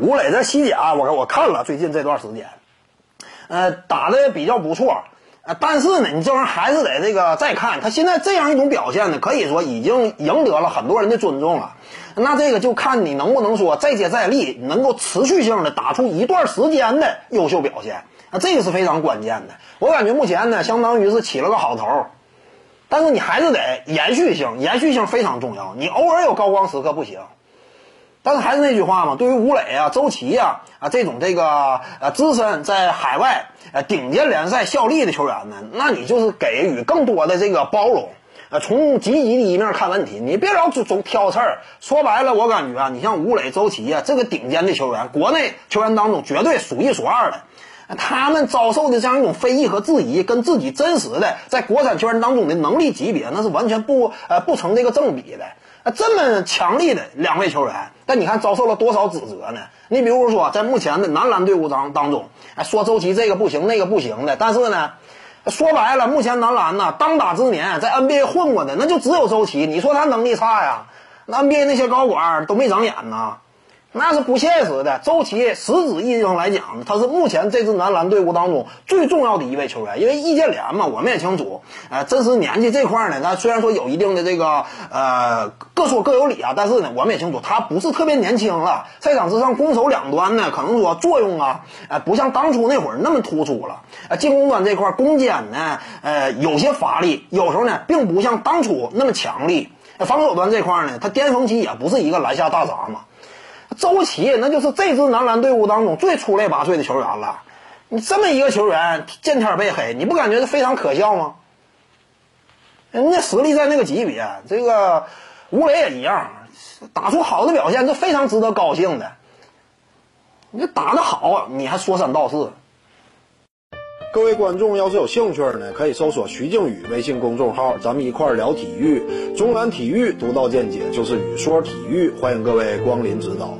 吴磊在西甲，我我看了最近这段时间，呃，打的比较不错，呃，但是呢，你这玩意儿还是得这个再看。他现在这样一种表现呢，可以说已经赢得了很多人的尊重了。那这个就看你能不能说再接再厉，能够持续性的打出一段时间的优秀表现。那这个是非常关键的。我感觉目前呢，相当于是起了个好头，但是你还是得延续性，延续性非常重要。你偶尔有高光时刻不行。但是还是那句话嘛，对于吴磊啊、周琦呀啊这种这个呃资深在海外呃顶尖联赛效力的球员呢，那你就是给予更多的这个包容，呃从积极的一面看问题，你别老总总挑刺儿。说白了，我感觉啊，你像吴磊、周琦啊这个顶尖的球员，国内球员当中绝对数一数二的。他们遭受的这样一种非议和质疑，跟自己真实的在国产球员当中的能力级别，那是完全不呃不成这个正比的。这么强力的两位球员，但你看遭受了多少指责呢？你比如说，在目前的男篮队伍当当中，说周琦这个不行那个不行的，但是呢，说白了，目前男篮呢当打之年，在 NBA 混过的那就只有周琦。你说他能力差呀？那 NBA 那些高管都没长眼呐。那是不现实的。周琦实质意义上来讲，他是目前这支男篮队伍当中最重要的一位球员。因为易建联嘛，我们也清楚，呃，真实年纪这块呢，他虽然说有一定的这个呃各说各有理啊，但是呢，我们也清楚他不是特别年轻了。赛场之上攻守两端呢，可能说作用啊，呃，不像当初那会儿那么突出了。呃，进攻端这块攻坚呢，呃，有些乏力，有时候呢，并不像当初那么强力。防守端这块呢，他巅峰期也不是一个篮下大闸嘛。周琦那就是这支男篮队伍当中最出类拔萃的球员了。你这么一个球员见天被黑，你不感觉是非常可笑吗？人家实力在那个级别，这个吴磊也一样，打出好的表现，这非常值得高兴的。你打得好，你还说三道四。各位观众要是有兴趣呢，可以搜索徐静宇微信公众号，咱们一块儿聊体育。中南体育独到见解就是语说体育，欢迎各位光临指导。